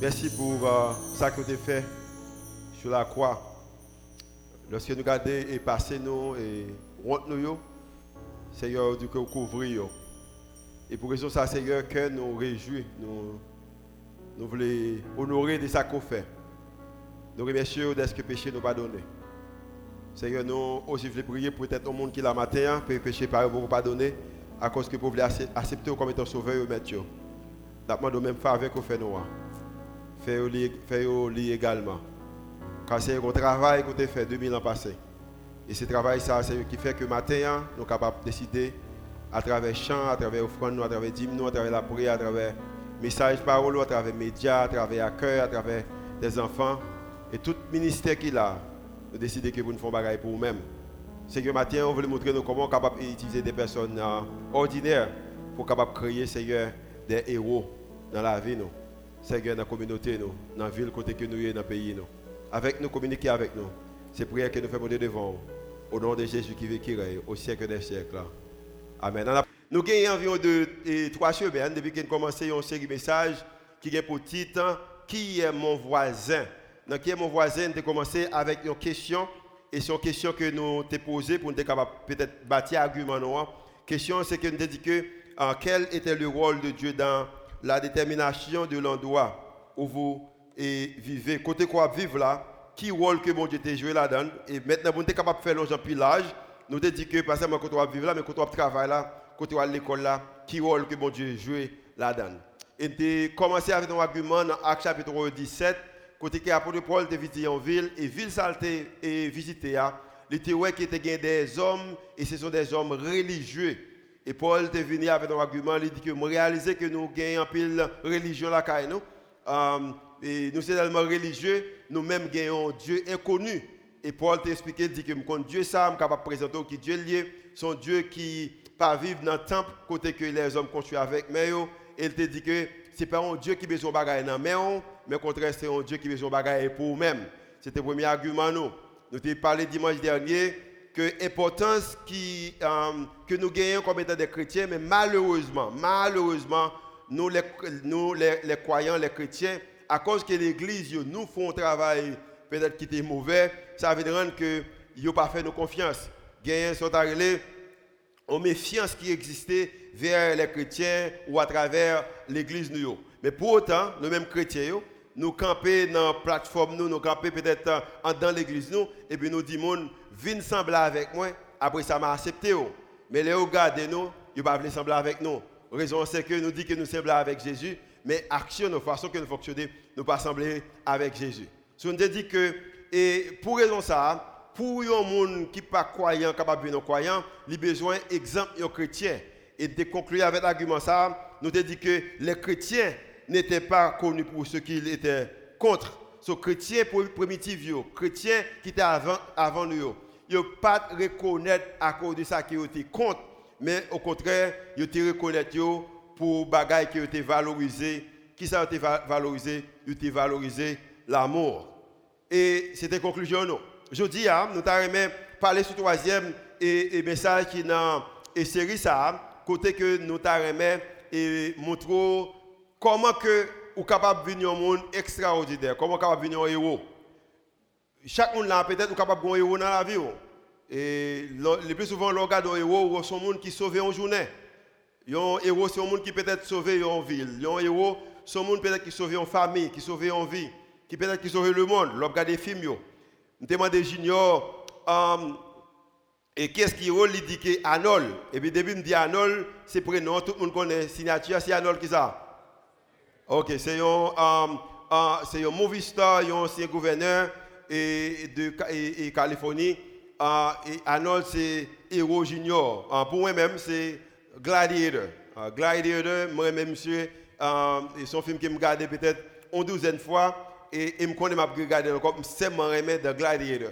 Merci pour euh, ça que tu as fait sur la croix. Lorsque nous regardons et passons nous et rentrons nous, Seigneur, du que couvrir. Et pour raison ça, Seigneur, que nous réjouissons, nous, nous voulons honorer de ça qu'on fait. Nous remercions de ce que péché nous pardonné. Seigneur, nous aussi voulons prier pour peut-être au monde qui l'a matin, pour péché par vous pardonner, à cause que vous voulez accepter comme étant sauveur et maître. Nous demandons même faveur qu'on fait nous. Faites-le également. Car c'est un travail que vous avez fait 2000 ans passés. Et ce travail, ça, c'est qui fait que matin, nous sommes capables de décider à travers chant, à travers offrande, à travers dîmes, à travers la prière, à travers message, parole, à travers médias, à travers accueil, à travers des enfants. Et tout ministère qu'il a, nous décidons que vous ne faites pas pour vous-même. Que matin, on veut montrer nous comment on est capable d'utiliser des personnes euh, ordinaires pour capable créer, Seigneur, des héros dans la vie, nous. Seigneur, dans la communauté, nous, dans la ville, côté que nous sommes, dans le pays. Nous. Avec nous, communiquer avec nous. C'est prière que nous faisons devant Au nom de Jésus qui vit, qui règne, au siècle des siècles. Amen. Nous avons environ de, trois semaines depuis qu'on a commencé une série de messages qui est pour titre Qui est mon voisin? Donc, Qui est mon voisin Nous commencé avec une question. Et c'est une question que nous avons posée pour nous peut-être bâtir argument. La question, c'est que nous avons dit que quel était le rôle de Dieu dans la détermination de l'endroit où vous vivez. Côté quoi vivre là, qui rôle que mon Dieu t'a joué là-dedans? Et maintenant, vous êtes capable de faire l'ange pilage. Nous te dit que, pas seulement quand on vivre là, mais quand on travaille là, quand on à l'école là, qui rôle que mon Dieu joué là-dedans? Et tu commencé avec un argument dans Acte chapitre 17, côté que l'apôtre Paul était visité en ville, et ville ça et visité, il était qui était des hommes, et ce sont des hommes religieux. Et Paul est venu avec un argument, il dit que nous réalisons que nous gagnons un pile religion là nous. Et nous sommes tellement religieux, nous-mêmes gagnons Dieu inconnu. Et Paul t'a expliqué, dit que quand Dieu ça, je capable de présenter que Dieu lié, son Dieu qui pas vivre dans le temple côté que les hommes construisent avec mais il te dit que c'est pas un Dieu qui besoin bagaille dans mais mais au contraire c'est un Dieu qui besoin bagaille pour nous-mêmes. C'était le premier argument nous. Nous t'ai parlé dimanche dernier que l'importance euh, que nous gagnons comme étant des chrétiens, mais malheureusement, malheureusement, nous les, croyants, les chrétiens, à cause que l'Église nous font un travail peut-être qui était mauvais, ça veut dire que n'ont pas fait nos confiance. Gagnons sont arrivés aux méfiance qui existait vers les chrétiens ou à travers l'Église nous. Mais pour autant, nous mêmes chrétiens, nous camper dans la plateforme, nous, nous camper peut-être dans l'église, nous, et puis nous disons, viens sembler avec moi, après ça m'a accepté. Oh. Mais les regardez nous, ils ne pas sembler avec nous. La raison c'est que nous disons que nous semblons avec Jésus, mais action, nos façons que nous fonctionnons, nous pas sembler avec Jésus. Si on dit que, et pour raison ça, pour un monde qui n'est pas croyant, capable de croyant, il a besoin d'exemple de chrétien. Et de conclure avec l'argument ça, nous avons dit que les chrétiens n'étaient pas connus pour ce qu'ils étaient contre les chrétiens primitifs, chrétiens qui étaient avant, avant nous, ils ne pas reconnaître à cause de ça qu'ils étaient contre, mais au contraire, ils étaient reconnaître pour bagaille qui étaient valorisés. Qui ça été valorisé? Ils étaient valorisé l'amour. Et c'était conclusion. Je dis, hein, nous avons parler sur le troisième et, message qui est dans série ça, côté que nous avons montrer comment que ou capable de venir un monde extraordinaire, comment capable de venir un héros. Chaque monde là peut-être capable de un héros dans la vie. Oh. Et le plus souvent, on regarde un héros, c'est un monde qui sauve une journée. Un héros, c'est un monde qui peut-être sauve une ville. Un héros, c'est un monde peut-être qui sauve une famille, qui sauve une vie, qui peut-être qui sauve le monde. On regarde des films. Je demande Junior, um, et qu'est-ce qui est Il dit que Arnold? Et puis, début, me dit Arnold, c'est prénom, tout le monde connaît. Signature, c'est Arnold qui ça? Ok, c'est un, um, uh, un movie star, un ancien gouverneur et, de et, Californie. Uh, et Arnold, c'est héros junior. Uh, pour moi-même, c'est Gladiator. Uh, Gladiator, moi-même, monsieur, c'est un film que je regarde peut-être une douzaine de fois. Et je me connais, je regarde encore, c'est mon de Gladiator.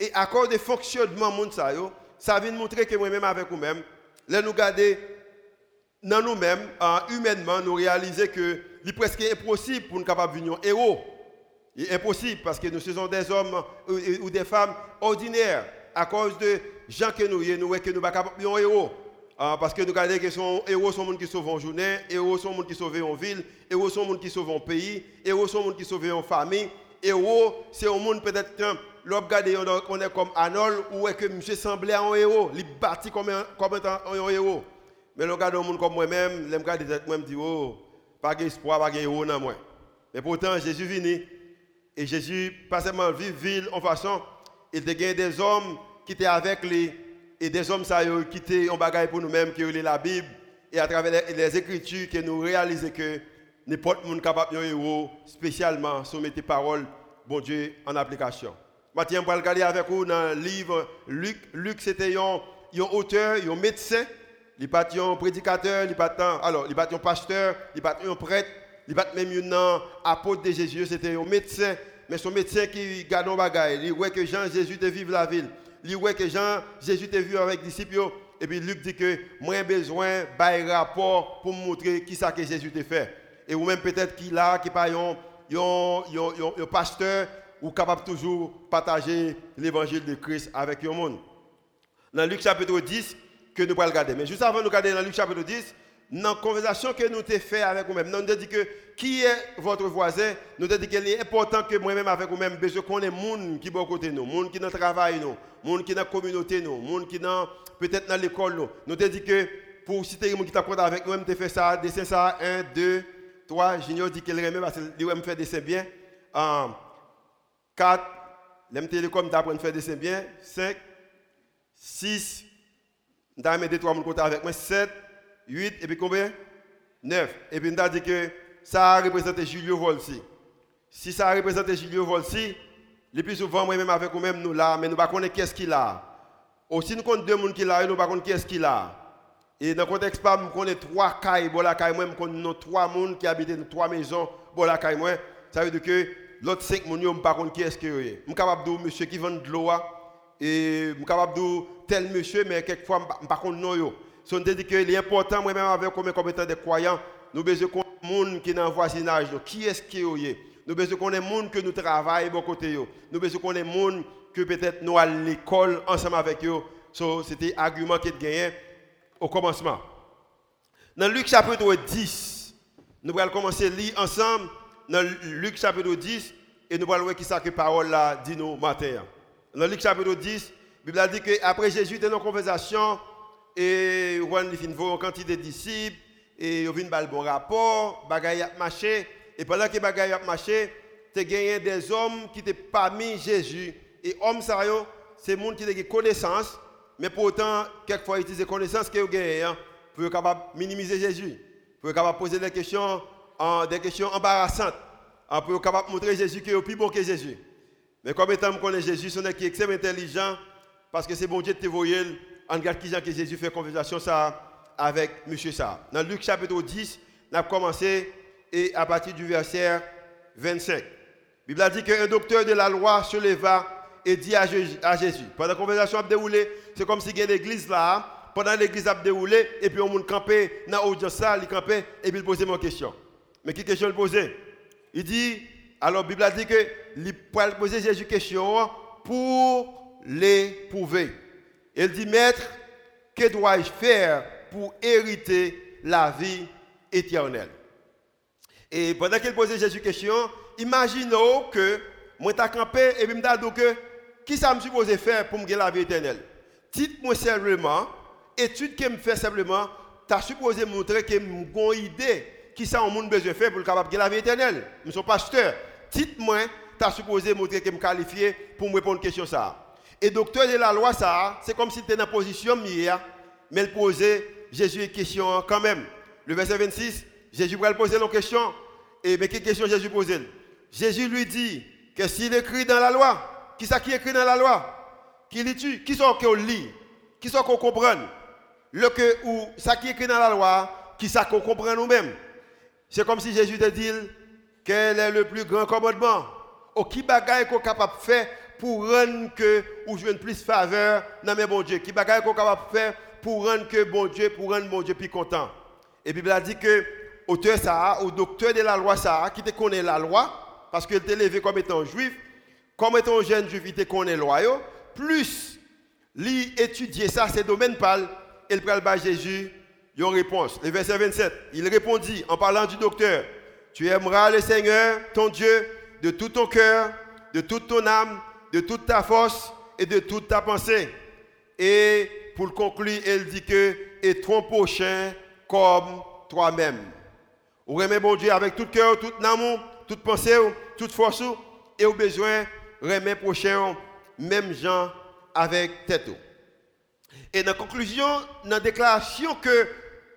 Et à cause du fonctionnement de ça, ça vient montrer que moi-même, avec vous-même, nous garder dans nous-mêmes, humainement, nous réaliser que il est presque impossible pour nous capables de devenir héros. Il est impossible parce que nous sommes des hommes ou des femmes ordinaires à cause de gens que nous sommes, nous que nous sommes héros. Ah, parce que nous regardons que sont héros sont les gens qui sauvent en journée, héros sont les gens qui sauvent en ville, héros sont les gens qui sauvent en pays, héros sont les gens qui sauvent en famille. Héros, c'est un monde peut-être regardé on est comme Arnold ou est que monsieur semblait un héros, il bâti comme un, comme un, héros. Mais le regarde un monde comme moi-même, je regarde moi me dit oh, pas d'espoir, pas de héros dans moi. Mais pourtant Jésus venu et Jésus pas seulement vivre ville en façon, il a des hommes qui étaient avec lui et des hommes ça ont quitté un bagage pour nous-mêmes qui est la Bible et à travers les, écritures que nous réalisons que n'importe qui capable de héros spécialement soumettre les paroles bon Dieu en application. Maintenant, vais regarder avec vous dans le livre Luc. Luc, c'était un, auteur, un médecin, il n'est pas un prédicateur, il n'est pas un pasteur, il n'est pas un prêtre, il pas même un apôtre de Jésus, c'était un médecin, mais son médecin qui garde un bagage. Il voit que Jean Jésus te vive la ville. Il voit que Jean Jésus te vu avec les disciples. Et puis Luc dit que moi besoin d'un rapport pour montrer qui ça que Jésus te fait. Et ou même peut-être qu'il a, qui pas un pasteur ou capable toujours partager l'évangile de Christ avec le monde. Dans Luc chapitre 10, que nous allons regarder. Mais juste avant de regarder dans Luc chapitre 10, dans la conversation que nous avons fait avec vous-même, nous avons dit que qui est votre voisin, nous avons dit qu'il est important que moi-même avec vous-même, des gens qui sont à côté nous, des gens qui gens qui la communauté, des gens qui sont peut-être dans l'école. Nous avons dit que pour citer les gens qui sont avec nous, nous fait ça, dessin ça, 1, 2, 3, Junior dit qu'il aime parce qu'il fait dessin bien. 4, l'aime télécom d'apprendre à faire dessin bien. 5, 6, nous avons mis 3 côté avec moi. 7, 8, et puis combien? 9. Et puis nous avons dit que ça a représenté Julio Volsi. Si ça a représenté Julio Volsi, le plus souvent, moi-même avec vous-même, nous là, mais nous ne savons pas qu'est-ce qu'il a. Aussi, nous connaissons deux personnes qui là, nous ne savons pas qu'est-ce qu'il a. Et dans le contexte, nous connaissons trois cailles, bon la caille, nous connaissons trois personnes qui habitent dans trois maisons, bon la caille, moi. Ça veut dire que l'autre cinq personnes, je ne sais pas qui est-ce que c'est. Je suis capable de dire monsieur qui vend de l'eau, et je suis capable de dire tel monsieur, mais quelquefois, je ne sais pas non. So, dit que est important, moi-même, avec comme étant des croyants, nous besoin qu'on monde qui est dans le voisinage. Qui est-ce qui est Nous besoin qu'on ait monde que nous travaillons de côté. Nous besoin qu'on ait monde que peut-être nous à l'école ensemble avec eux. So, C'était l'argument qui est gagné au commencement. Dans Luc chapitre 10, nous allons commencer à lire ensemble dans Luc chapitre 10 et nous allons voir qui ça parole là dit nous matin. Dans Luc chapitre 10, la Bible dit qu'après Jésus dans une conversation et on a une quantité de disciples et on a un bon rapport, bagaille a marché et pendant que bagaille a marché, tu gagné des hommes qui étaient parmi Jésus et hommes ça c'est gens qui ont des connaissances mais pourtant quelquefois ils utilisent connaissances qu'ils ont gagnées hein, pour être capable minimiser Jésus, pour être capable poser des questions des questions embarrassantes, pour être capable montrer Jésus qui est plus bon que Jésus. Mais comme étant connaît Jésus, son qui est extrêmement intelligent parce que c'est bon Dieu te voyer on regarde qui que Jésus fait conversation ça avec monsieur ça. Dans Luc chapitre 10, on a commencé et à partir du verset 25. La Bible a dit qu'un docteur de la loi se leva et dit à Jésus, pendant la conversation a déroulé, c'est comme si il y avait l'église là, pendant l'église a déroulé, et puis on monde campé dans l'audience ça, il campé, et puis il posait mon question. Mais quelle question il posait? Il dit, alors la Bible a dit que il poser Jésus question pour l'éprouver. Il dit, Maître, que dois-je faire pour hériter la vie éternelle? Et pendant qu'il posait Jésus question, imaginons que moi t'ai campé et puis me dit que qui ça me supposé faire pour me gagner la vie éternelle? Dites-moi simplement, étude que me fait simplement, tu as supposé montrer que j'ai une idée qui ça on besoin faire pour capable la vie éternelle. Je suis pasteur. Dites-moi, tu as supposé montrer que je qualifié pour me répondre à question ça? Et docteur de la loi, ça, c'est comme si tu étais dans la position hier, mais il posait Jésus une question quand même. Le verset 26, Jésus va poser une question. Et mais quelle question Jésus posait Jésus lui dit que s'il écrit dans la loi, qui ça qui écrit dans la loi? Qui lit Qui sont qu'on lit? Qui sont qu'on comprend Le que ou ça qui écrit dans la loi, qui ça qu'on comprend nous-mêmes C'est comme si Jésus te dit quel est le plus grand commandement Ou qui bagaille qu'on est capable de faire pour rendre que ou jouer plus faveur dans mes bon Dieu. Qui bagaille qu'on capable faire pour rendre que bon Dieu, pour rendre bon Dieu plus content. Et Bible a dit que auteur ça, au docteur de la loi ça, qui te connaît la loi, parce qu'il était élevé comme étant juif, comme étant jeune juif, il te connaît la loi, plus lui étudier ça, c'est domaine pâle, il prend le Jésus une réponse. Le verset 27, il répondit en parlant du docteur, tu aimeras le Seigneur, ton Dieu, de tout ton cœur, de toute ton âme, de toute ta force et de toute ta pensée. Et pour conclure, il dit que, et ton prochain comme toi-même. Vous aimez bon Dieu avec tout cœur, tout amour, toute pensée, toute force, et au besoin, remet prochain, même gens avec tête. Et dans la conclusion, dans la déclaration que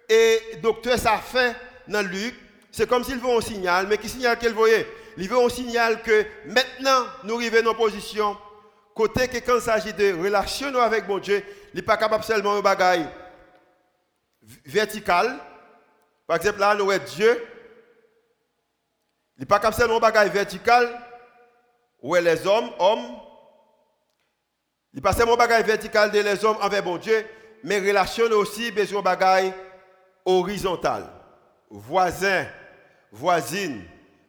le docteur ça fait dans Luc, c'est comme s'il veut un signal, mais qui signale qu'elle voyait? Il veut un signal que maintenant, nous arrivons en position, côté que quand il s'agit de relation avec mon Dieu, il n'est pas capable seulement de bagaille vertical. Par exemple, là, nous avons Dieu. Il n'est pas capable seulement de bagaille vertical, où est les hommes, hommes. Il passe mon bagage vertical de les hommes envers mon Dieu, mais relation aussi besoin de bagaille horizontal. Voisin, voisine,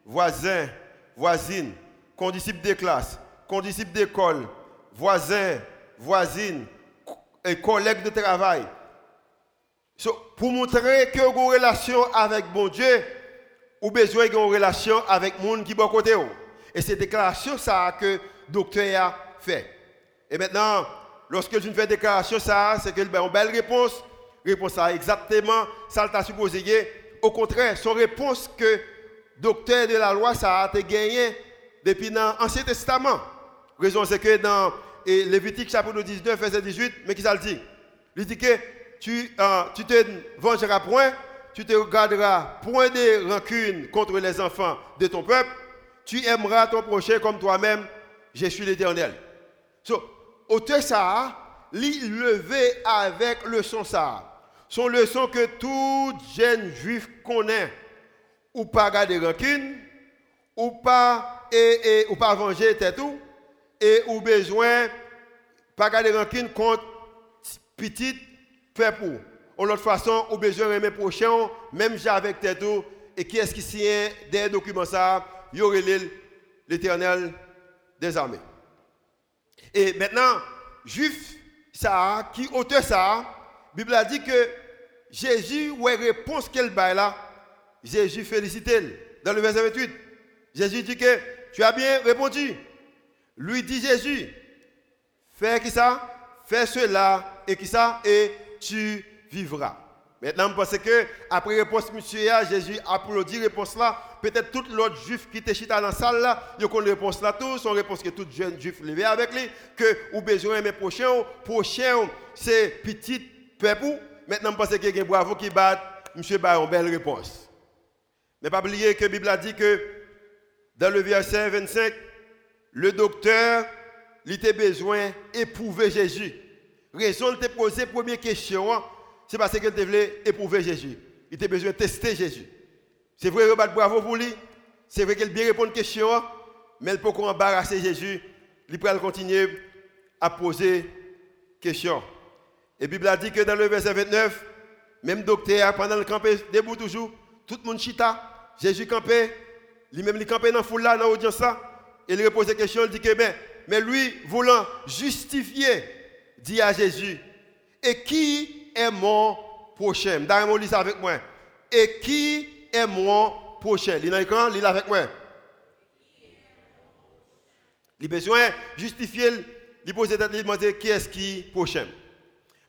voisin, voisine, condisciple de classe, condisciple d'école, voisin, voisine, et collègue de travail. pour montrer que vous avez une relation avec mon Dieu, ou besoin d'une relation avec monde qui est à côté. Et c'est déclaration ça que le docteur a fait. Et maintenant, lorsque je fais déclaration ça, c'est que ben, une belle réponse. Réponse à exactement ça t'a supposé. Au contraire, son réponse que docteur de la loi ça a été gagné depuis l'Ancien Testament. Raison c'est que dans Lévitique chapitre 19 verset 18, mais qui ça le dit? Il dit que tu, euh, tu te vengeras point, tu te garderas point de rancune contre les enfants de ton peuple, tu aimeras ton prochain comme toi-même, je suis l'Éternel. So, auteur ça, levé avec le son ça. Son leçon que tout jeune juif connaît, ou pas garder rancune, ou pas, et, et, ou pas venger tout, et ou besoin, pas garder rancune contre petit peuple. Ou l'autre façon, ou besoin de mes prochains, même j'ai avec tout, et qui est-ce qui signe des documents ça, y aurait l'éternel des armées. Et maintenant, juif, ça, qui auteur ça, Bible a dit que Jésus, ouais, réponse qu'elle baille là, Jésus félicite dans le verset 28. Jésus dit que tu as bien répondu. Lui dit Jésus, fais qui ça Fais cela et qui ça Et tu vivras. Maintenant, je pense que après réponse monsieur, Jésus applaudit réponse là. Peut-être tout l'autre juif qui était chita dans la salle là, il connaît réponse là tout, son réponse que tout jeune juif levé avec lui, que ou besoin mes prochains, prochain c'est petit peuple. Maintenant, je pense que bravo qui bat, monsieur une belle réponse. Mais pas oublier que la Bible a dit que dans le verset 25, le docteur, il était besoin d'éprouver Jésus. Raison de te poser première question, c'est parce qu'il voulait éprouver Jésus. Il a besoin de tester Jésus. C'est vrai, il bravo pour lui. C'est vrai qu'il bien répond aux questions, mais il peut embarrasser Jésus. Il peut continuer à poser questions. Et la Bible a dit que dans le verset 29, même docteur, pendant le campé, debout toujours, tout le monde chita, Jésus campait, lui-même il campait dans la foule là, dans l'audience là, et il repose des questions, il dit que ben, mais lui, voulant justifier, dit à Jésus, et qui est mon prochain. D'ailleurs, lis ça avec moi. Et qui est mon prochain Il l'écran, lis avec moi. Il besoin justifier, il pose tête, demander qui est-ce qui est prochain.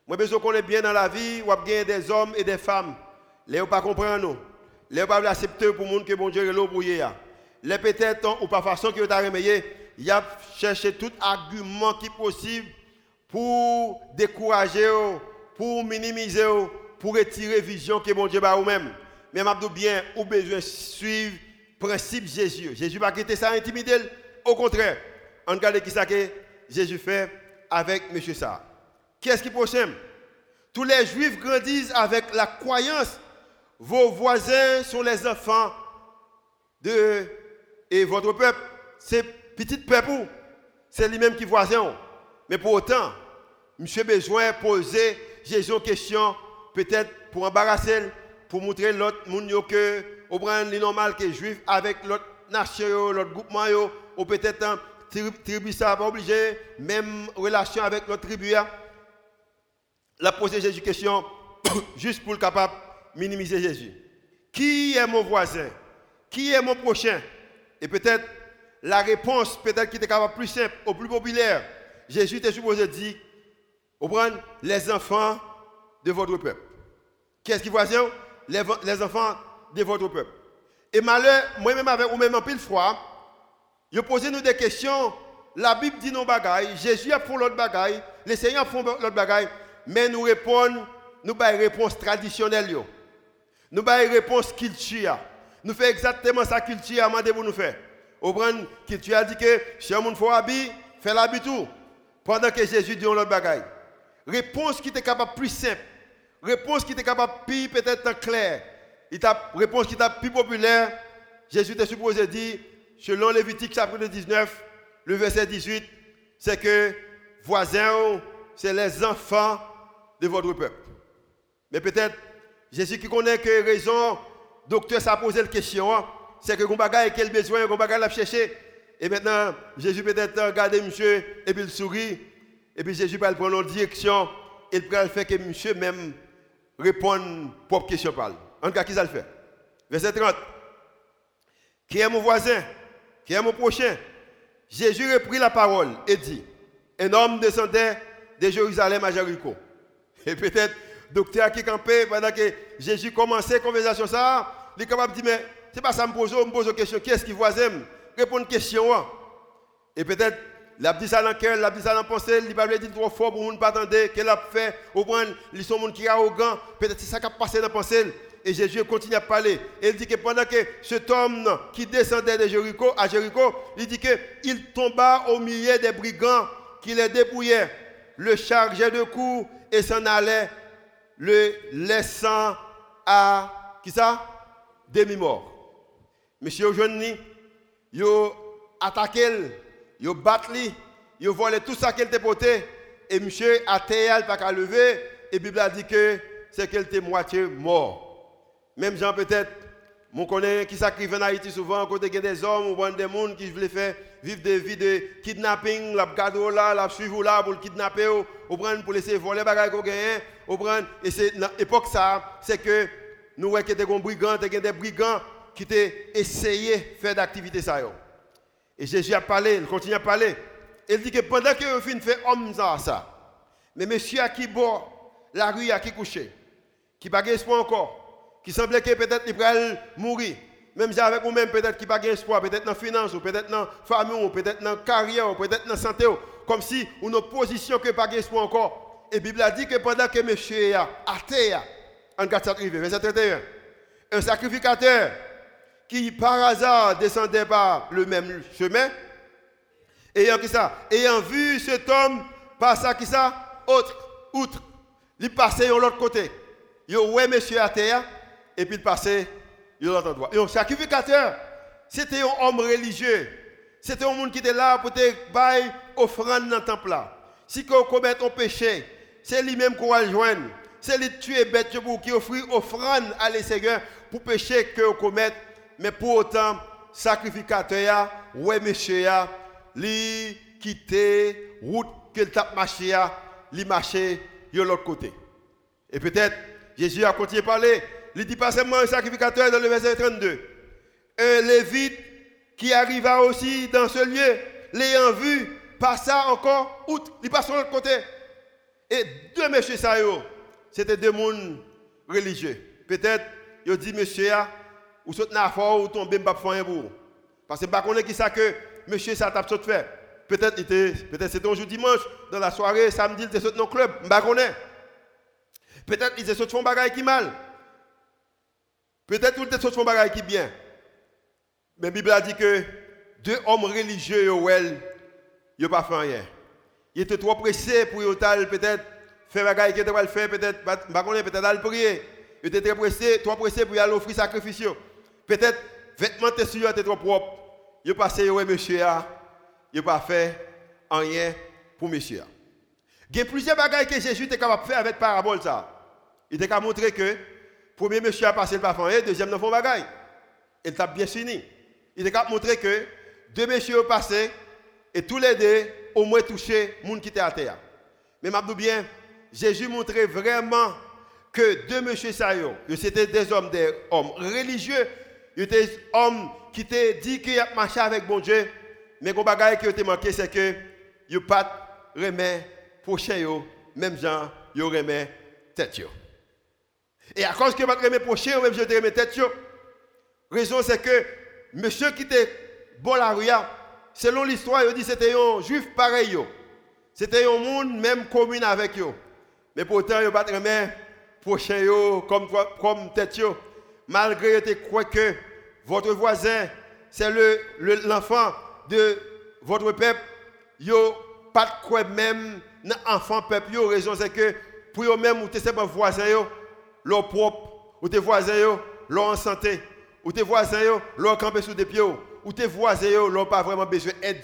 Moi, besoin qu'on est bien dans la vie, ou bien des hommes et des femmes. Les pas comprendre nous. Les pas accepter pour monde que bon Dieu est là pour Les peut-être ou pas façon que vous avez il a cherché tout argument qui possible pour décourager pour minimiser, pour retirer vision que mon Dieu a ou même. Mais je bien, ou besoin suivre principe Jésus. Jésus va quitter ça intimider. Au contraire, on regarde qui ça que Jésus fait avec M. ça. Qu'est-ce qui est prochain? Tous les juifs grandissent avec la croyance. Vos voisins sont les enfants de et votre peuple, c'est petit peuple, c'est lui-même qui voisin. Mais pour autant, monsieur besoin poser Jésus une question, peut-être pour embarrasser, pour montrer l'autre monde que, au est normal que juif avec l'autre nation, l'autre groupement, ou peut-être un tribu ça pas obligé, même relation avec l'autre tribu. la poser Jésus question juste pour le capable minimiser Jésus. Qui est mon voisin? Qui est mon prochain? Et peut-être la réponse, peut-être qui était capable plus simple, au plus populaire. Jésus était supposé dire, les enfants de votre peuple. Qu'est-ce qui voisin? Les, les enfants de votre peuple. Et malheur, moi-même avec ou même en pile fois, je posé nous des questions. La Bible dit nos bagailles, Jésus a fait l'autre bagaille, les seigneurs font l'autre bagaille, mais nous répondons, nous avons une réponse traditionnelle. Nous avons une réponse culture. Nous faisons exactement ça culture a demandé pour nous faire. Au culture a dit que si monde faut habiller, fait l'habit tout. Pendant que Jésus dit l'autre bagaille. Réponse qui était capable plus simple. Réponse qui était capable plus peut-être claire. Réponse qui était plus populaire. Jésus était supposé dire, selon Lévitique chapitre 19, le verset 18, c'est que voisins, c'est les enfants de votre peuple. Mais peut-être, Jésus qui connaît que raison, docteur ça posé la question, hein. c'est que vous avez quel besoin, vous avez chercher. Et maintenant, Jésus peut-être regarder monsieur, et puis il sourit, et puis Jésus va prendre une direction, et il va faire que monsieur même réponde propre question parle. En tout cas, qui ça le fait? Verset 30. Qui est mon voisin? Qui est mon prochain Jésus reprit la parole et dit Un homme descendait de Jérusalem à Jéricho. Et peut-être, docteur qui campait pendant que Jésus commençait la conversation, ça, il est capable de dire Mais c'est pas ça, me pose, me pose une question. Qui est-ce qui voisin Répondre une question. Hein. Et peut-être, il a dit ça dans le cœur, il a dit ça dans la pensée, il va dire trop fort pour ne pas attendre, qu'elle a fait, au point, ils sont monde qui est arrogant. Peut-être c'est ça qui a passé dans la pensée. Et Jésus continue à parler. Et il dit que pendant que cet homme qui descendait de Jéricho, à Jéricho, il dit qu'il tomba au milieu des brigands qui les dépouillaient, le chargeaient de coups et s'en allait, le laissant à, qui ça? Demi-mort. Monsieur aujourd'hui, il a attaqué, il a battu, il a volé tout ça qu'il était porté. Et monsieur a terre, pas qu'à lever. Et Bible a dit que c'est qu'elle était moitié mort. Même gens peut-être, mon connaît qui sacrifie en Haïti souvent, côté des hommes ou des gens qui veulent faire vivre des vies de kidnapping, la garder là, la suivre là pour le kidnapper, ou prendre pour laisser voler bagages qu'on gagne, ou prendre, et c'est dans l'époque ça, c'est que nous voyons que des brigands, des brigands qui ont essayé de faire d'activité ça. Et Jésus a parlé, il continue à parler. Il dit que pendant que vous finissez faire homme ça, mais monsieur à qui bord, la rue à qui couché, qui n'a pas espoir encore, qui semblait que peut-être il pourrait mourir. Même si avec vous-même, peut-être qu'il n'a pas espoir, peut-être dans la finance, ou peut-être dans la famille, peut-être dans la carrière, ou peut-être dans la santé, comme si une position que pas espoir encore. Et la Bible a dit que pendant que monsieur a en regarde arrivé, verset 31, un sacrificateur qui par hasard descendait par le même chemin, ayant, qui ça, ayant vu cet homme passer qui ça, autre, outre, il passait de l'autre côté. Il ouais monsieur à et puis il passait à l'autre endroit. Et un sacrificateur, c'était un homme religieux. C'était un monde qui était là pour te bailler offrande dans le temple. Si on commet un péché, c'est lui-même qu'on va joindre. C'est lui tuer bête pour qui offrir offrande à les Seigneur pour péché que vous commet. Mais pour autant, sacrificateur, ouais monsieur, lui quitter route que le tape marché, lui marcher de l'autre côté. Et peut-être, Jésus a continué à parler. Il dit pas seulement un sacrificateur dans le verset 32. Un lévite qui arriva aussi dans ce lieu, l'ayant vu, passa encore outre, il passe de l'autre côté. Et deux messieurs ça, c'était deux mondes religieux. Peut-être, il dit, monsieur, ou saute na fort ou tomber pas faire pour. Parce que pas connaît qui ça que monsieur ça t'a fait. Peut-être peut-être c'était un jour dimanche dans la soirée, samedi il était sauté dans le club, pas connaît. Peut-être il était sauté font bagaille qui mal. Peut-être qu'il était sauté font bagaille qui bien. Mais la Bible a dit que deux hommes religieux, ils n'ont pas fait rien. Ils étaient trop pressés pour peut-être faire bagaille qu'ils devaient faire, peut-être, peut-être aller prier. Ils étaient très pressés, trop pressés pour aller offrir sacrifice. Peut-être, vêtements étaient trop propres. Ont passé, ouais, monsieur, ils n'ont pas fait rien pour monsieur. Il y a plusieurs bagages que Jésus était capable de faire avec parabole. Ça. Il était capable de montrer que, premier monsieur a passé le parfum, deuxième n'a pas bagaille. Il t'a bien fini. Il était capable de montrer que deux messieurs ont passé et tous les deux au moins touché le monde qui était à terre. Mais je bien, Jésus montrait vraiment que deux monsieur Sayo, c'était des hommes, des hommes religieux, ils étaient des hommes qui étaient dit qu'ils marché avec bon Dieu, mais le bagage qui était manqué, c'est que ils pas remet prochain, même gens, ils remet tête. Et à cause que pas remet prochain, même je remet tête. Raison c'est que monsieur qui était bon selon l'histoire, dit c'était un juif pareil. C'était un monde même commune avec eux. Mais pourtant, il pas remet prochain comme comme tête malgré que croit que votre voisin c'est le l'enfant de votre peuple, yo pas quoi même enfant peuple yo raison c'est que pour eux même ou c'est voisin yo leur propre ou tes voisins leur en santé ou tes voisins leur camper sous des pieds ou tes voisins leur pas vraiment besoin d'aide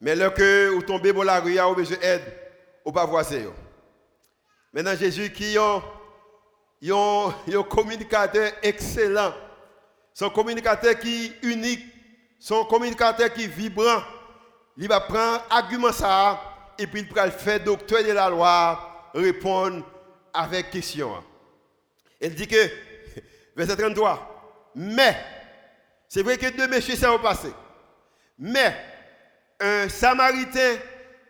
mais là que ou tomber dans la rue ou besoin d'aide ou pas voisin maintenant Jésus qui ont un communicateur excellent. Son communicateur qui est unique. Son communicateur qui est vibrant. Il va prendre argument ça et puis il va faire docteur de la loi répondre avec question. Il dit que, verset 33, mais, c'est vrai que deux messieurs sont passés, mais un samaritain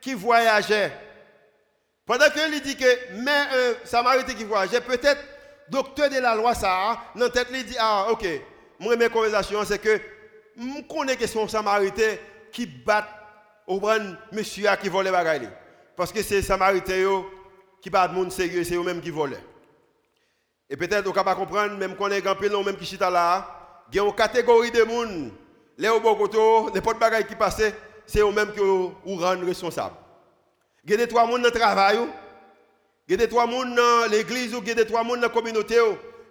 qui voyageait, pendant qu'il dit que, mais un samaritain qui voyageait, peut-être, docteur de la loi, ça, dans tête, il dit, ah, ok, moi, mes conversations, c'est que, je connais que son samaritain qui bat au monsieur qui vole les. Parce que c'est Samaritain qui pas de monde sérieux, c'est eux-mêmes qui volent. Et peut-être on ne pas comprendre, même qu'on est grand même qui chita là, il y a une catégorie de monde, les au Bogoto, n'importe bagaille qui passe, c'est eux-mêmes qui vous rendent responsable. Il y a trois monde dans le travail, il y a trois monde dans l'église, il y a trois monde dans la communauté,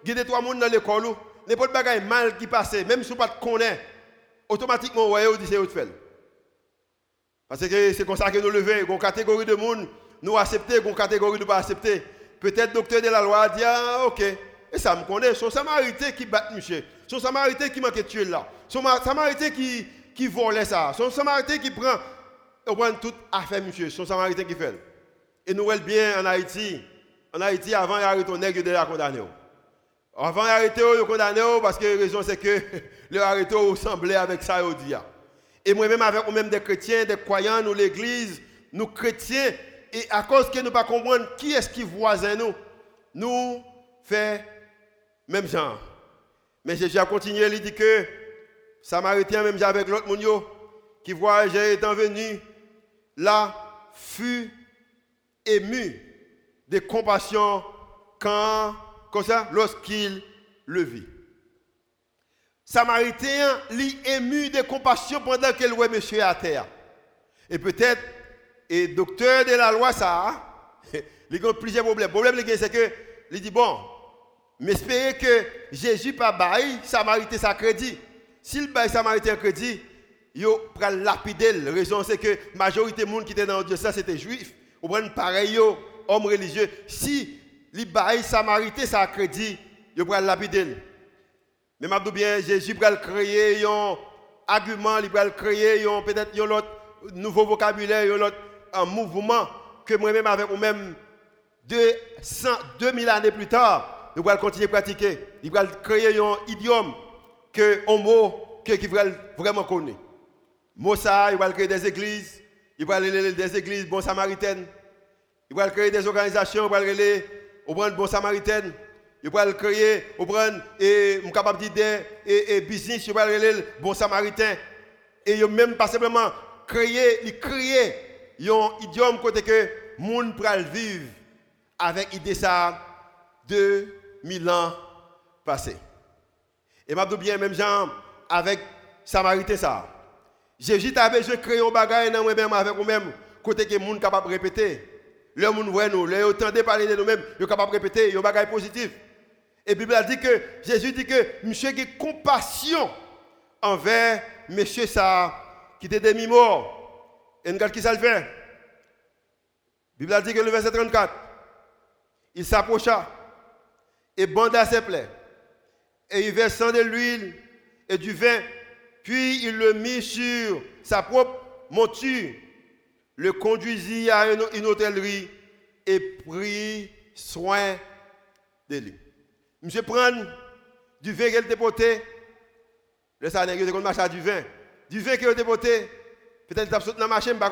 il y a trois monde dans l'école, n'importe bagaille mal qui passe, même si vous ne connaissez pas, automatiquement, vous vous dites c'est autre chose. Parce que c'est comme ça que nous levons. Une catégorie de monde, nous acceptons, une catégorie de pas accepter. Peut-être docteur de la loi dit, ah, ok. Et ça me connaît. Son samaritain qui bat monsieur. Son samaritain qui manque de tuer là. Son samaritain qui, qui volait ça. Son samaritain qui prend, on prend toute affaire monsieur. Son samaritain qui fait. Et nous voyons bien en Haïti. En Haïti, avant, il y a arrêté nègre de la condamné. Avant, il a arrêté condamné parce que la raison c'est que le arrêté ressemblait avec ça, dit. Et moi-même, avec nous-mêmes des chrétiens, des croyants, nous, l'église, nous chrétiens, et à cause que nous ne pas comprendre qui est-ce qui voisin nous, nous fait même genre. Mais Jésus a continué, il dit que Samaritain, même avec l'autre monde qui voyageait étant venu, là, fut ému de compassion quand, comme ça, lorsqu'il le vit. Samaritain lui ému de compassion pendant qu'elle voit monsieur à terre. Et peut-être, et docteur de la loi, ça, il a plusieurs problèmes. Le problème, c'est que, il dit, bon, mais espérez que Jésus pas bail Samaritain sa crédit. S'il bail Samaritain crédit, il va lapider. La raison, c'est que la majorité des gens qui étaient dans Dieu, ça, c'était juif. Ou bien pareil, homme religieux. Si il bail Samaritain sa crédit, il va lapider. Mais je bien, Jésus va créer un argument, il va créer peut-être un autre nouveau vocabulaire, un autre un mouvement que moi-même avec vous-même 200, 2000 années plus tard, nous allons continuer à pratiquer. Il va créer un idiome que un mot que qui va vraiment connaître. Mot ça, il va créer des églises, il va créer des églises bon samaritaines, il va créer des organisations, il va créer au bon samaritaines. Je vais créer, je prendre et capable de dire et, business, je vais le bon samaritain. Et même pas simplement créer, il créer un idiome côté que monde pral vivre avec idée ça 2000 ans passés. Et m'a bien même gens avec samaritain ça. Jésus a besoin de créer un bagage dans moi-même avec vous-même côté que monde capable de répéter. Le monde voit nous, le entendez parler de nous-mêmes, est capable de répéter, un bagage positif. Et la Bible a dit que Jésus dit que monsieur a compassion envers monsieur ça qui était demi-mort. Et regarde qui ça le fait? La Bible a dit que le verset 34, il s'approcha et banda ses plaies. Et il versa de l'huile et du vin, puis il le mit sur sa propre monture, le conduisit à une hôtellerie et prit soin de lui. Monsieur prend du vin qu'elle dépoté. Le de marché à du vin. Du vin qu'elle dépoté. Peut-être qu'il a sauté dans la machine, pas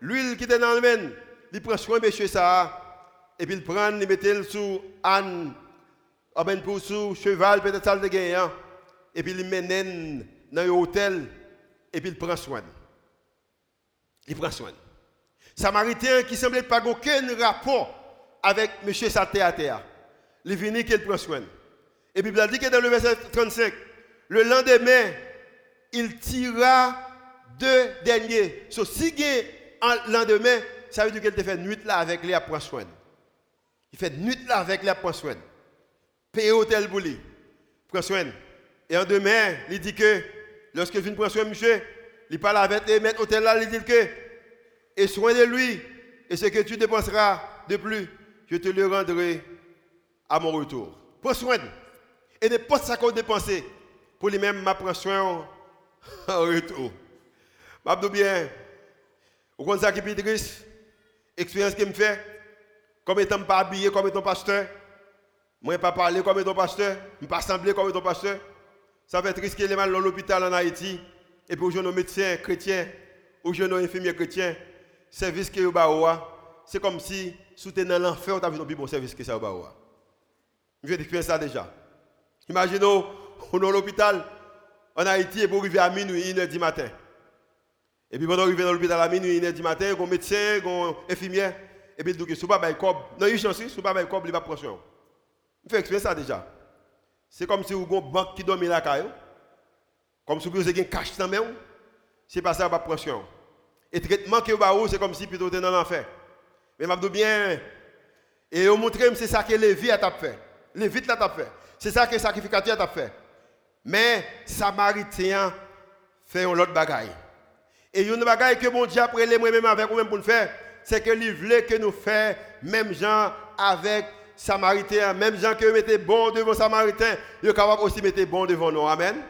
L'huile qui était dans le main, il prend soin de monsieur ça. Et puis il prend, il met sous âne, ou bien pour cheval, peut-être ça le gagnant. Et puis il mène dans l'hôtel, et puis il prend soin. Il prend soin. Samaritain qui semblait pas aucun rapport avec monsieur Saté à terre. Il venu qu'il prend soin. Et puis il a dit que dans le verset 35, le lendemain, il tira deux derniers. So, si il un lendemain, ça veut dire qu'il fait nuit là avec les à prendre soin. Il fait nuit là avec les à prendre soin. Paye hôtel pour lui. Prend soin. Et en demain, il dit que lorsqu'il vient prendre soin, monsieur, il parle avec les maîtres hôtel là, il dit que et soin de lui, et ce que tu dépenseras de plus, je te le rendrai à mon retour. Prends soin. Et n'importe ça qu'on dépense, pour lui-même, ma prends soin en retour. Je bien, vous comprenez ça qui est triste, expérience qu'il me fait, comme étant pas habillé comme étant pasteur, moi pas parler comme étant pasteur, je pas sembler comme étant pasteur. Ça fait triste qu'il est mal dans l'hôpital en Haïti, et puis nos médecins chrétiens, aujourd'hui, nos infirmiers chrétiens, service que c'est comme si, sous dans l'enfer, on a vu un bon service que ça Je vais expliquer ça déjà. Imaginez, on est dans l'hôpital, en Haïti, et pour arriver à minuit, 1h du matin. Et puis, pendant arriver dans l'hôpital à minuit, 1h du matin, un médecin, un infirmière, et puis, il dit que si vous pas cob, non, il chance, si vous pas cob, il va prendre Expliquer ça déjà? C'est comme si vous avez une banque qui dormit la caille. Comme si vous avez un cash dans la. C'est pas ça, va prendre et le traitement que vous c'est comme si plutôt dans l'enfer. Mais je dis bien, et vous montrez c'est ça que Lévi a fait. Lévi a fait. C'est ça que le sacrificateur a fait. Mais Samaritain fait un autre bagaille. Et une bagaille que mon Dieu les moi-même avec vous-même pour nous faire, c'est que lui voulait que nous fassions même gens avec Samaritain, même gens que mettez bon devant Samaritain, il est capable aussi mettre bon devant nous. Amen. La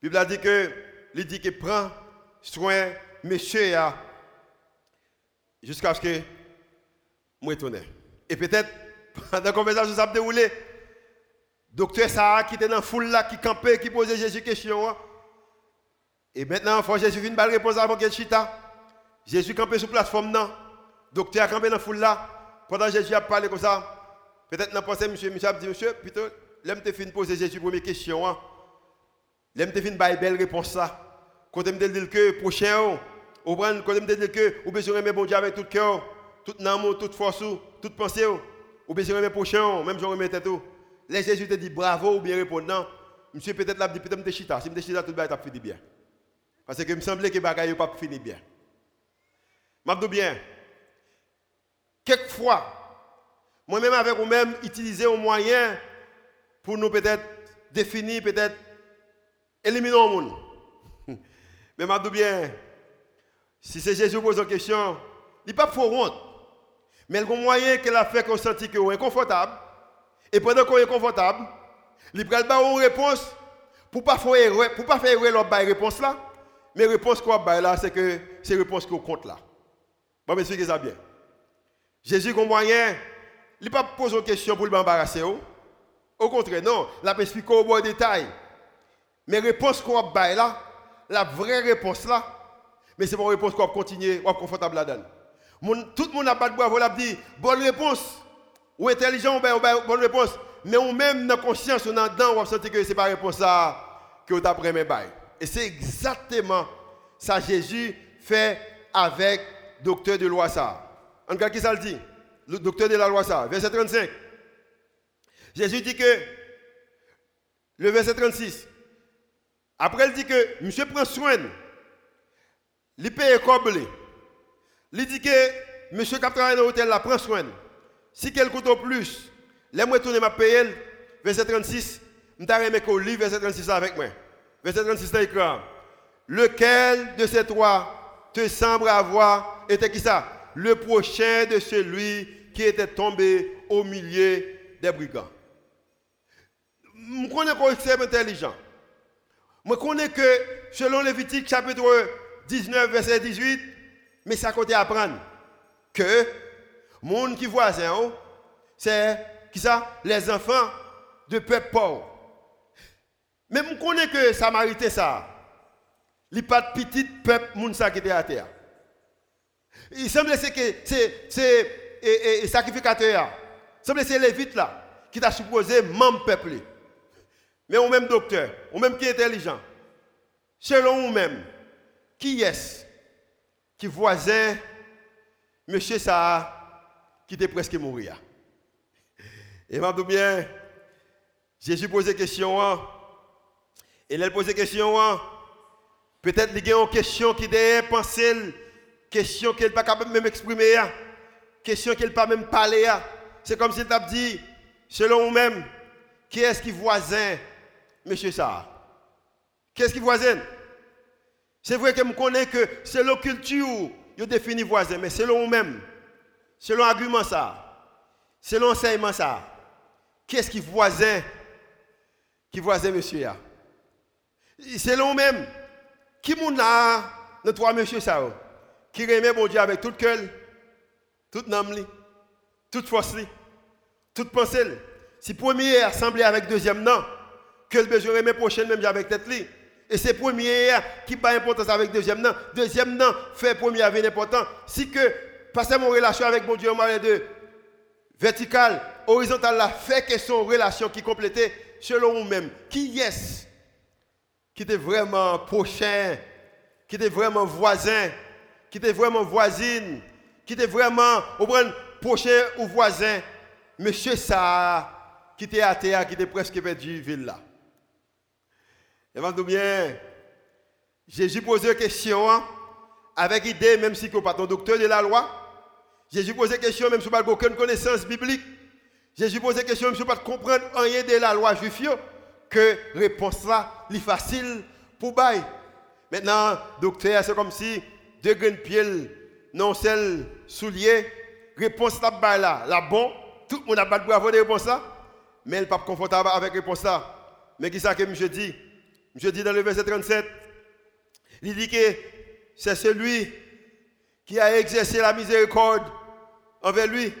Bible a dit que, il dit que prend soin monsieur jusqu'à ce que je retourne. Et peut-être, pendant la conversation, ça a déroulé. Docteur Sarah qui était dans la foule là, qui campait, qui posait Jésus question. Hein. Et maintenant, faut Jésus vienne une réponse avant qu'il chita. Jésus campé sur la plateforme là. Docteur a campé dans la foule là. Pendant Jésus a parlé comme ça. Peut-être dans pensée, monsieur, monsieur a dit, monsieur, plutôt, l'aime te fin poser Jésus première question. Hein. L'aime te fin une belle réponse là. Quand me dis que prochain, ou quand je me dis que vous besoin de bon Dieu avec tout cœur, tout amour, toute force, toute pensée, ou besoin de prochain, même si je remets tout. Les Jésus te dit bravo ou bien répondant. Monsieur peut-être là dit peut-être me chita, si me chita tout le monde fini bien. Parce que me semblait que bagages pas fini bien. Dis bien. Quelquefois, moi-même avec vous-même, utiliser un moyen pour nous peut-être définir, peut-être éliminer le monde. Mais je bien, si c'est Jésus qui pose une question, il n'est pas pour honte. Mais il y a un moyen qu'elle a fait qu'on sentit que est inconfortable. Et pendant qu'on est confortable, il prend une réponse pour ne pas faire erreur, pour pas faire erreur réponse là. Mais la réponse qu'on a là, c'est que c'est la réponse qu'on compte là. Bon, mais ça bien. Jésus, a moyen, il ne pas poser une question pour l'embarrasser. Oh. Au contraire, non, il a expliqué au bon détail. Mais la réponse qu'on a là, la vraie réponse là, mais c'est pas une réponse qu'on va continuer, on confortable là-dedans. Tout le monde n'a pas de bravo, a dit bonne réponse, ou intelligent, ou bonne réponse. Mais on même dans conscience, on a dedans, on va sentir que ce n'est pas la réponse là que vous mes bail. Et c'est exactement ça Jésus fait avec le docteur de loi ça. En cas qui ça le dit Le docteur de la loi ça, verset 35. Jésus dit que, le verset 36, après, il dit que monsieur prend soin. Il paye comme Il dit que monsieur qui travaille dans l'hôtel là prend soin. Si quelqu'un coûte plus, laisse-moi tourner ma paye. Verset 36, je vais que livre verset 36 avec moi. Verset 36 dans l'écran. Lequel de ces trois te semble avoir été qui ça? Le prochain de celui qui était tombé au milieu des brigands. Je connais c'est intelligent. Je connais que selon Lévitique chapitre 19, verset 18, mais ça côté apprendre que Monde qui voisin, oh, c'est qui ça? Les enfants de peuple pauvre. Mais je connais que Samaritain ça. Il pas de petit peuple qui était à terre. Il semble que c'est c'est sacrificateur. Il semble que c'est Lévite là qui t'a supposé même peuple. Mais on même docteur, on même qui est intelligent. Selon vous-même, qui est-ce qui voisin monsieur ça qui était presque mourir Et m'a bien Jésus posé question hein. et elle posé question hein. peut-être il y a une question qui est pensée question qu'elle pas capable même exprimer hein. question qu'elle pas même parler c'est comme si tu dit selon vous-même qui est-ce qui voisin monsieur ça Qu'est-ce qui voisin? C'est vrai que je connais que selon la culture, vous définit voisin, mais selon vous-même, selon l'argument ça, selon l'enseignement ça, qu'est-ce qui voisin Qui voisin, monsieur Selon vous-même, qui moun a nos trois monsieur ça Qui remet mon Dieu avec tout cœur, toute âme, toute force, toute pensée. Si premier assemblé avec deuxième nom, que le besoin remet prochain même avec tête et c'est premier qui pas importance avec deuxième nom. Deuxième nom fait premier avec important. Si que passer mon relation avec mon Dieu, on de vertical, horizontal, là, fait que son relation qui complétait selon vous-même. Qui est-ce qui était vraiment prochain, qui était vraiment voisin, qui était vraiment voisine, qui était vraiment au prochain ou voisin, monsieur ça, qui était à terre, qui était presque perdu ville là. Et bien, Jésus posait une question hein, avec idée, même si vous pas ton docteur de la loi. Jésus posait une question, même si vous n'avez aucune connaissance biblique. Jésus posait une question, même si vous ne comprendre rien de la loi juive, que réponse là, est facile pour bailler. Maintenant, docteur, c'est comme si deux grains de non celle soulier, réponse là, là, la bon, tout le monde a pas de bravo de réponse là, mais elle n'est pas confortable avec réponse là. Mais qui ça que je dis? Je dis dans le verset 37, il dit que c'est celui qui a exercé la miséricorde envers lui,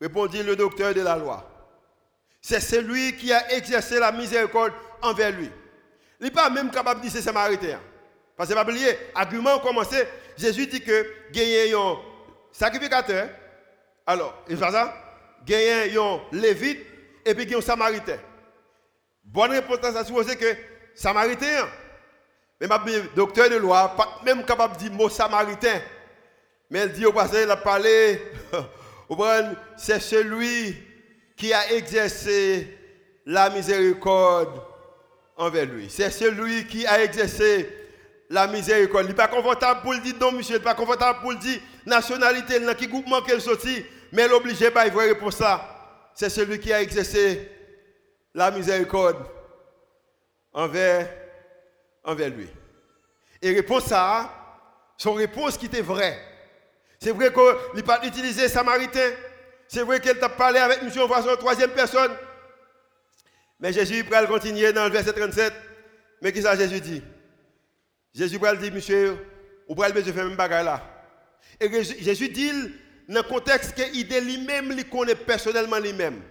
répondit le docteur de la loi. C'est celui qui a exercé la miséricorde envers lui. Il n'est pas même capable de dire c'est samaritain. Parce que pas oublier, argument commencé, Jésus dit que gagner un sacrificateur, alors, il fait ça, gagner un lévite et puis un samaritain. Bonne réponse à supposer que samaritain. Mais ma docteur de loi, pas même capable de dire mot samaritain. Mais elle dit au passé, elle a parlé, c'est celui qui a exercé la miséricorde envers lui. C'est celui qui a exercé la miséricorde. Il n'est pas confortable pour le dire non, monsieur. Il n'est pas confortable pour le dire nationalité, dans qui groupement qu'elle sortit. Mais obligée de voir pour ça. C'est celui qui a exercé la miséricorde envers, envers lui. Et réponse ça, son réponse qui était vraie. C'est vrai qu'il n'a pas utilisé Samaritain. C'est vrai qu'elle t'a parlé avec monsieur en troisième personne. Mais Jésus va continuer dans le verset 37. Mais qu'est-ce que Jésus dit? Jésus va dire, monsieur, vous pouvez besoin faire même bagarre là. Et Jésus dit, dans le contexte qu'il lui-même, il connaît personnellement lui-même.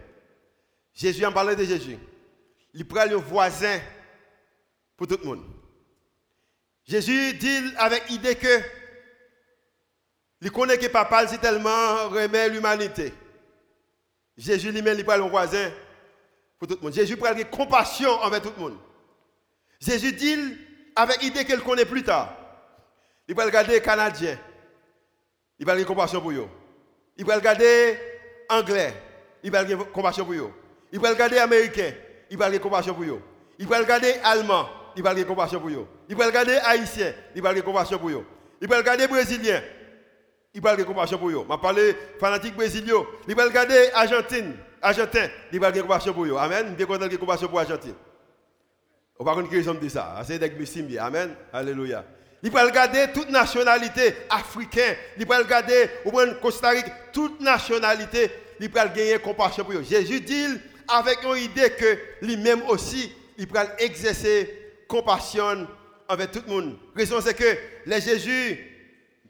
Jésus en parlait de Jésus. Il prend le voisin pour tout le monde. Jésus dit avec l'idée que il connaît que papa c'est tellement remet l'humanité. Jésus lui-même il parle au voisin pour tout le monde. Jésus prend compassion envers tout le monde. Jésus dit avec l'idée qu'il connaît plus tard. Il va regarder les Canadiens. Il va avoir compassion pour eux. Il va regarder Anglais. Il va avoir compassion pour eux. Il va regarder Américain. Il va avoir compassion pour eux. Il va regarder Allemand il va avoir compassion pour eux. Il va regarder haïtien, il va avoir compassion pour eux. Il va regarder brésilien, il va avoir compassion pour eux. Je parle fanatique brésilien, il va regarder argentine, argentin, il va avoir compassion pour eux. Amen. Il va avoir compassion pour Argentine. On va connaître qui dit ça. C'est des Bissimbi. Amen. Alléluia. Il va regarder toute nationalité africaine. Il va regarder au Costa Rica, toute nationalité. Il va gagner compassion pour eux. Jésus dit avec une idée que lui-même aussi, il va exercer compassion envers tout le monde. La raison c'est que les Jésus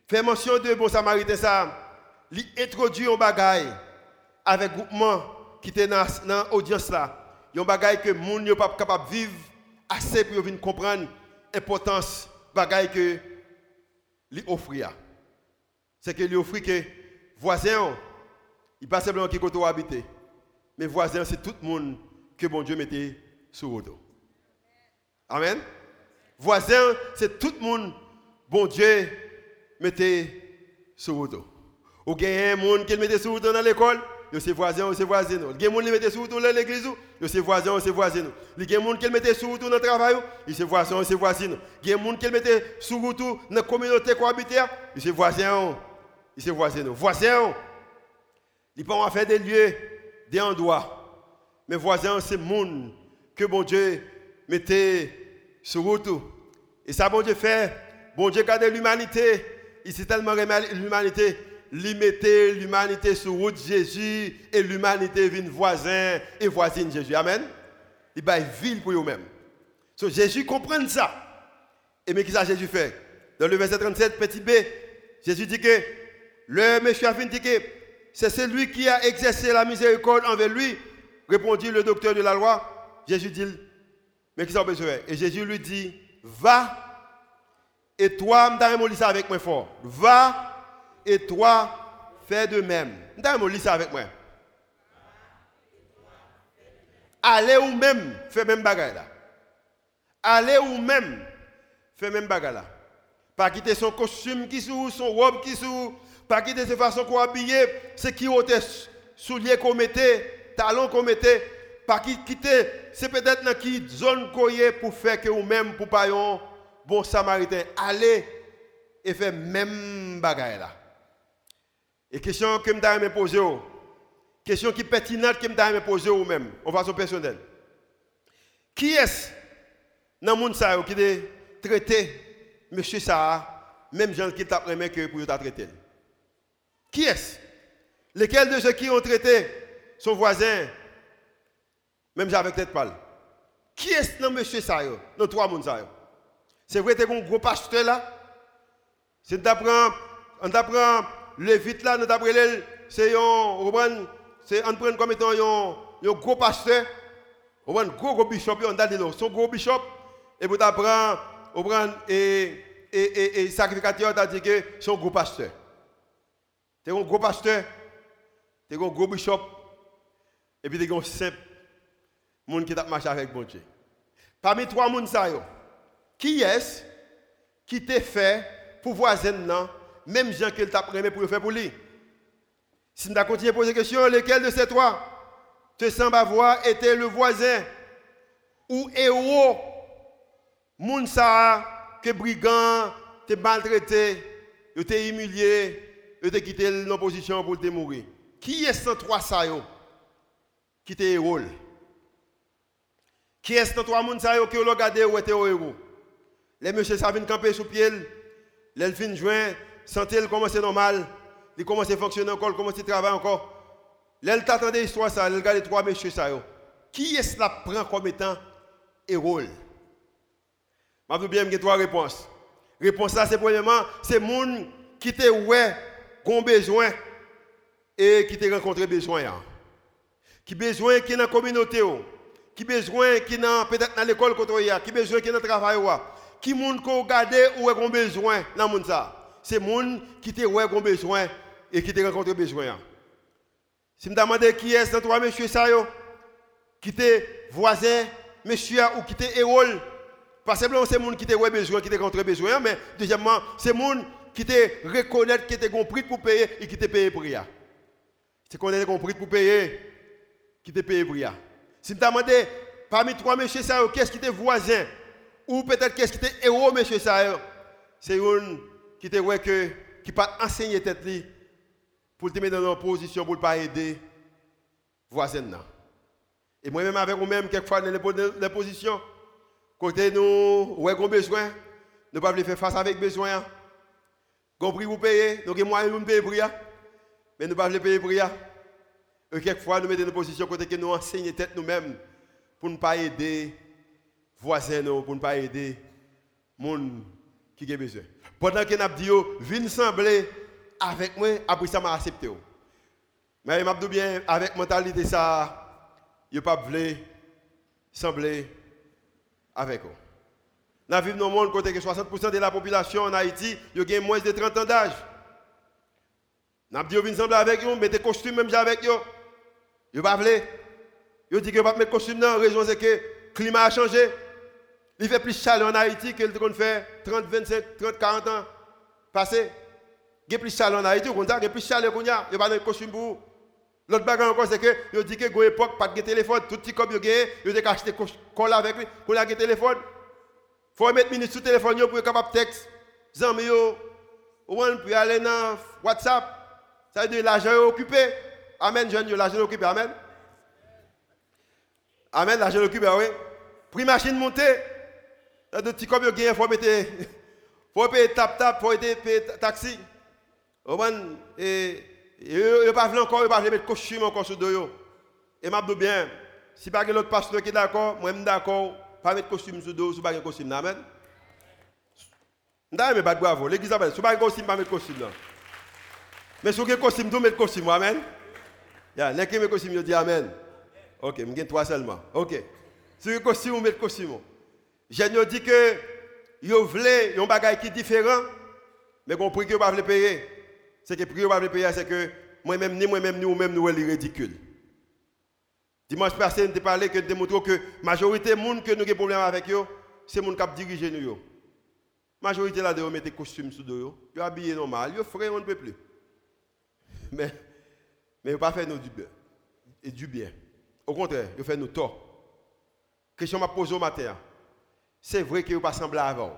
fait mention de bon samaritain ça, il introduit un bagaille avec groupement qui était dans l'audience là. Il un bagaille que les gens ne pas capable de vivre assez pour venir comprendre l'importance bagaille que lui offrir. C'est que lui offrir que voisin, il pas simplement qui côté habiter, mais voisin c'est tout le monde que bon Dieu mettait sur le dos. Amen. Voisin, c'est tout le monde, bon Dieu, mettait sur le dos. Ou a un monde qui mettait sur le dos dans l'école, c'est voisin, c'est voisin. A un monde qui mettait sur dos dans l'église, c'est voisin, c'est voisin. A un monde qui mettait sur dos dans le travail, c'est voisin, c'est voisin. A un monde qui mettait sur dos dans la communauté cohabitaire, c'est voisin, c'est voisin. Voisin, il peut en faire des lieux, des endroits. Mais voisin, c'est monde que bon Dieu mettait sur route. Et ça, bon Dieu fait, bon Dieu garde l'humanité. Il s'est tellement l'humanité, mettait l'humanité sur route Jésus et l'humanité vient voisin et voisine Jésus. Amen. Il va ville pour eux-mêmes. So, Jésus comprend ça. Et mais qu'est-ce que Jésus fait? Dans le verset 37, petit b, Jésus dit que le monsieur a dit que c'est celui qui a exercé la miséricorde envers lui, répondit le docteur de la loi. Jésus dit, mais qui ça besoin? Et Jésus lui dit, va, et toi, je avec moi fort. Va, et toi, fais de même. Je ça avec moi. Allez ou même, fais même bagarre là. Allez ou même, fais même bagarre là. Pas quitter son costume qui sous, son robe qui sous, pas quitter sa façon qu'on habiller, ce qui était souliers qu'on mettait, talons qu'on mettait, pas quitter, c'est peut-être dans qui zone koye pour faire que vous-même, pour pas bon samaritain, aller et faire même bagaille là. Et question que je me poser, question qui est pertinente que je me poser vous-même, en façon personnelle. Qui est-ce dans le monde qui a traité monsieur ça, même gens qui t'a aimé que pour traiter? Qui est-ce? Lesquels de ceux qui ont traité son voisin même j'avais peut-être pas. Qui est ce monsieur ça Dans trois mondes C'est vrai que tu un gros pasteur là? C'est d'apprendre on apprend le vite là, nous apprend c'est un c'est on prend comme étant un gros pasteur. On un gros gros bishop on a dit son gros bishop et pour t'apprendre on prend et et et, sacrificateur t'a dit que c'est un gros pasteur. Es un gros pasteur, es un gros bishop et puis es un simple monde qui t'a marché avec bon Dieu. Parmi trois monde qui est-ce qui t'a fait pour voisin même gens qu'il t'a pris pour le faire pour lui. Si tu continué à poser la question, lequel de ces trois te semble avoir été le voisin ou héros moun ça que brigand te maltraité, te humilié, te quitté dans position pour te mourir? Qui est ce trois ça qui te héros? Qui est-ce que trois personnes qui ont regardé ou étaient au héros? Les messieurs ça viennent camper sous pied, les fin juin, santé commence normal, ils commencent à encore, ils commencent à encore. Les t'attendait l'histoire ça, ils regardent trois messieurs ça Qui est-ce la prend comme étant héros? Je vais bien trois réponses. Réponse là c'est premièrement, c'est gens qui te ouais, ont besoin et qui te rencontré besoin. Qui besoin qui dans la communauté qui besoin qui n'a peut-être dans l'école qui besoin qui dans le travail qui monde ko regarder ou ont besoin dans monde ça c'est monde qui te ouais ont besoin et qui te rencontre besoin si me demande qui est ce trois monsieur ça qui te voisin monsieur ou qui te héros pas simplement c'est monde qui te ouais besoin qui te rencontre besoin mais deuxièmement c'est monde qui te reconnaître qui te compris pour payer et qui te paye pour rien c'est qu'on est compris pour payer qui te paye pour si tu demandé parmi trois messieurs, qu'est-ce qui était voisin Ou peut-être qu'est-ce qui était héros, monsieur ça C'est une qui te ouais que qui pas enseigner tête pour te mettre dans une position pour ne pas aider voisin. Et moi-même avec vous-même, quelquefois dans les positions, côté nous, ouais, avons besoin, ne pas faire face avec besoin. Compris vous payer, donc moi, nous payer pour mais ne pas payer pour et quelquefois, nous mettons dans une position côté que nous enseignons tête nous-mêmes pour ne pas aider voisins, pour ne pas aider gens qui ont besoin. Pendant que nous dit, venez sembler avec moi, après ça, m'a accepté. Mais m'a dit bien, avec mentalité ça, il pas voulu sembler avec eux. Nous vivons dans un monde côté que 60% de la population en Haïti, ont moins de 30 ans d'âge. Nous avons dit, vous sembler avec eux, mettez costume même avec eux. Ils pas voulu. Ils dit que pas mettre costume, la raison c'est que le climat a changé. Il fait plus chaleur en Haïti que le fait 30, 25, 30, 40 ans passé. Il y a plus chaleur en Haïti, il y plus chaleur qu'on a, il n'y a pas de costume pour. L'autre bagarre encore, c'est que, il dit que, à l'époque, pas de téléphone, tout petit comme il y a, il a acheté avec lui, pour a téléphone. Il faut mettre minutes sur le téléphone pour être capable de texte. Zami ou peut aller dans WhatsApp. Ça veut dire l'argent est occupé. Amen, jeune, l'argent est occupé. Amen. Amen, l'argent est occupé, oui. Prix machine montée. Là, de petits comme il faut mettre, faut payer tap tap, faut payer taxi. Et, et, pas encore, il pas mettre costume encore sur deux. Et m'a dit bien, si pas l'autre pasteur qui est d'accord, moi je suis d'accord pas mettre costume sur dos, si pas costume, amen. Ndai me bat bravo, l'église a si pas costume, pas mettre costume là. Mais si vous costume, vous mettez costume, amen. Ya, n'est que mes costume, je dis amen. OK, je trois seulement. OK. Si vous costume, vous mettez costume. J'ai dit que vous voulez un bagage qui est différent, mais qu'on prix que ne payer. C'est que prix que ne payer, c'est que moi-même, ni moi-même, ni vous-même, nous, sommes ridicule. Dimanche passé, nous parlé que démontrons que la majorité des gens que nous avons des problèmes avec eux, c'est les gens qui dirigent nous. La majorité là de costumes sur eux, ils sont habillés normal, ils frais, on ne peut plus. Mais, mais pas faire nous du bien. Et du bien. Au contraire, ils font nous tort. Question m'a posée au matin. C'est vrai qu'ils ne pas sembler avant.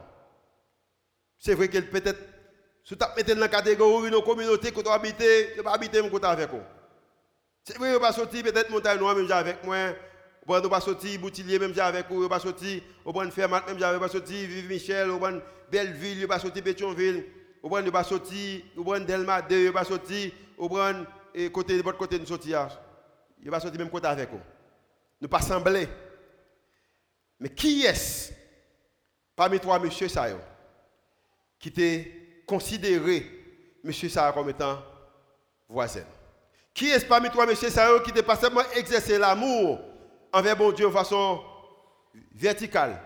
C'est vrai que peut-être, si tu mettez dans la catégorie de nos communautés que tu habites, tu pas habiter avec eux. C'est vrai, vous pas sorti peut-être montagne noire même avec moi. Vous ne pas sorti Boutillier même avec vous, vous pas sorti au bon Fermat même avec pas sorti Vive Michel, au bon Belleville, vous pas sorti Pétionville, au bon pas sorti au bon Delma 2, vous pas sorti au bon côté de votre côté de sortir. Ah. Il pas sorti même côté avec vous. Ne pas sembler. Mais qui est-ce parmi trois monsieur ça qui t'est considéré monsieur ça comme étant voisin? Qui est parmi toi, monsieur Sao, qui n'a pas seulement exercé l'amour envers bon Dieu de façon verticale,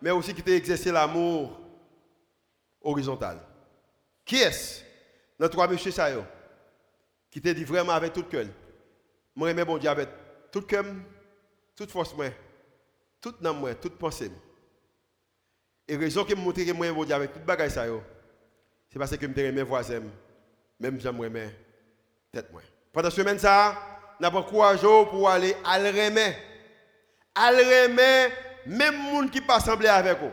mais aussi qui t'a exercé l'amour horizontal. Qui est-ce dans trois monsieur Sao qui t'a dit vraiment avec tout le cœur, moi j'aime bon Dieu avec tout cœur, toute force, moi, toute âme, moi, toute pensée. Et raison que je montre que moi avec tout bagage, c'est parce que je me mes voisins, même j'aime tête moi. Pendant la semaine, ça, nous avons courage pour aller à l'remet. À l'remet, même les gens qui ne pas sembler avec vous.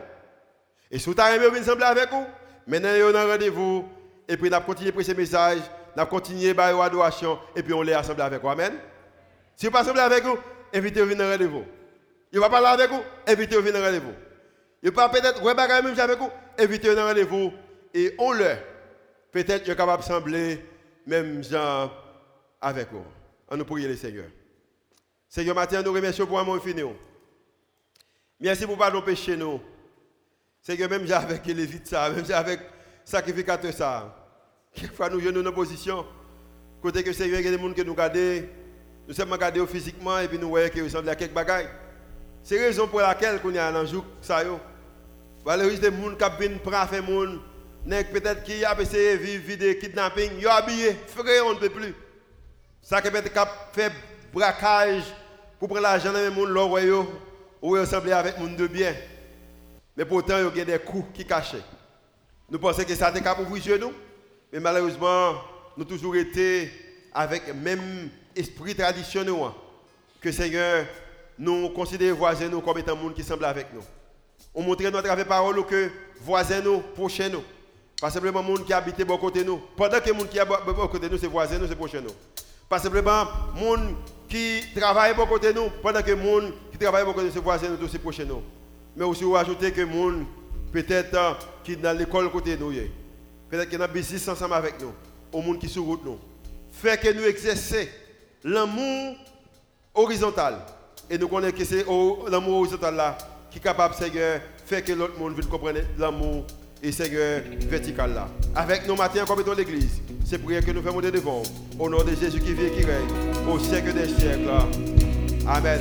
Et si vous avez venir sembler avec vous, maintenant, vous avez rendez-vous. Et puis, nous avons continué à ces messages. Nous avons continué à l'adoration. Et puis, on les assemblé avec vous. Amen. Si vous ne pas avec vous, invitez-vous à venir rendez-vous. Il va pas parler avec vous, invitez-vous à venir rendez-vous. Il va peut-être même avec vous, invitez-vous à rendez-vous. Et on le. Peut-être qu'il est capable de sembler même gens avec vous. On nous prie le Seigneur. Seigneur, matin, nous remercions pour un mot fini. Merci pour pardon péché nous. Seigneur, même avec les vites ça, même avec sacrificateur ça. Quelquefois nous sommes dans position. Côté que Seigneur, il y a des gens qui nous regardent. Nous sommes regardés physiquement et puis nous voyons qu'ils ressemblent à quelques bagailles. C'est la raison pour laquelle nous a un jour ça. Valorise des gens qui viennent prendre faire monde peut-être qui a essayé de vivre de kidnapping, ont habillé, frère, on ne peut plus. Ça qui peut-être fait braquage pour prendre l'argent dans monde, là, ou ressembler avec monde de bien. Mais pourtant, il y a des coups qui cachent. Nous pensons que ça été capable ouvrir nous, mais malheureusement, nous toujours été avec même esprit traditionnel que Seigneur nous considère voisins comme étant monde qui semble avec nous. On montre notre travers parole que voisins nous, prochains nous. Pas simplement les gens qui habitent bon côté nous. Pendant que les gens qui habitent bon côté nous, c'est voisins nous, c'est prochain nous. Pas simplement gens qui travaillent bon côté nous. Pendant que les gens qui travaillent bon côté nous, c'est voisins nous, c'est prochain nous. Mais aussi, vous ajoutez que les gens peut-être euh, qui sont dans l'école côté nous. Peut-être qui le business ensemble avec nous. Aux gens qui sont sur route nous. Fait que nous exercer l'amour horizontal. Et nous connaissons que c'est l'amour horizontal là qui est capable de faire que l'autre monde vienne comprendre l'amour et Seigneur vertical là. Avec nos matins, comme étant l'église, c'est prière que nous faisons devant. Au nom de Jésus qui vit et qui règne, au siècle des siècles. Amen.